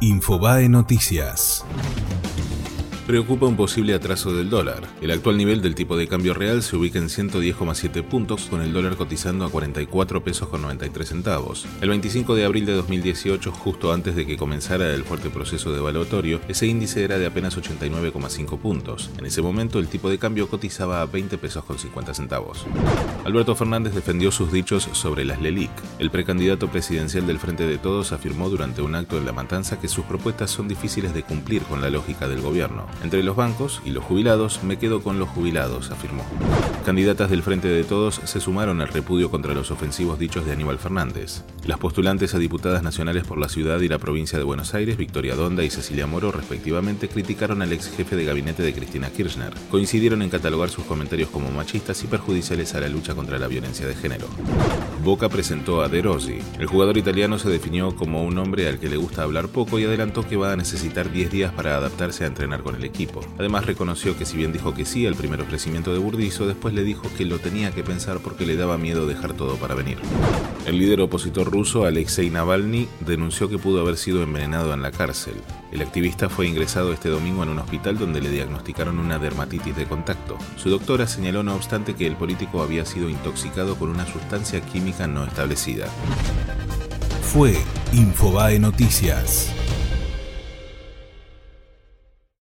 Infobae Noticias. Preocupa un posible atraso del dólar. El actual nivel del tipo de cambio real se ubica en 110,7 puntos, con el dólar cotizando a 44 pesos con 93 centavos. El 25 de abril de 2018, justo antes de que comenzara el fuerte proceso de evaluatorio, ese índice era de apenas 89,5 puntos. En ese momento, el tipo de cambio cotizaba a 20 pesos con 50 centavos. Alberto Fernández defendió sus dichos sobre las LELIC. El precandidato presidencial del Frente de Todos afirmó durante un acto en La Matanza que sus propuestas son difíciles de cumplir con la lógica del gobierno. Entre los bancos y los jubilados, me quedo con los jubilados, afirmó. Candidatas del Frente de Todos se sumaron al repudio contra los ofensivos dichos de Aníbal Fernández. Las postulantes a diputadas nacionales por la ciudad y la provincia de Buenos Aires, Victoria Donda y Cecilia Moro, respectivamente, criticaron al ex jefe de gabinete de Cristina Kirchner. Coincidieron en catalogar sus comentarios como machistas y perjudiciales a la lucha contra la violencia de género. Boca presentó a De Rossi. El jugador italiano se definió como un hombre al que le gusta hablar poco y adelantó que va a necesitar 10 días para adaptarse a entrenar con el equipo. Además reconoció que si bien dijo que sí al primer ofrecimiento de Burdizo, después le dijo que lo tenía que pensar porque le daba miedo dejar todo para venir. El líder opositor ruso, Alexei Navalny, denunció que pudo haber sido envenenado en la cárcel. El activista fue ingresado este domingo en un hospital donde le diagnosticaron una dermatitis de contacto. Su doctora señaló no obstante que el político había sido intoxicado con una sustancia química no establecida. Fue Infobae Noticias.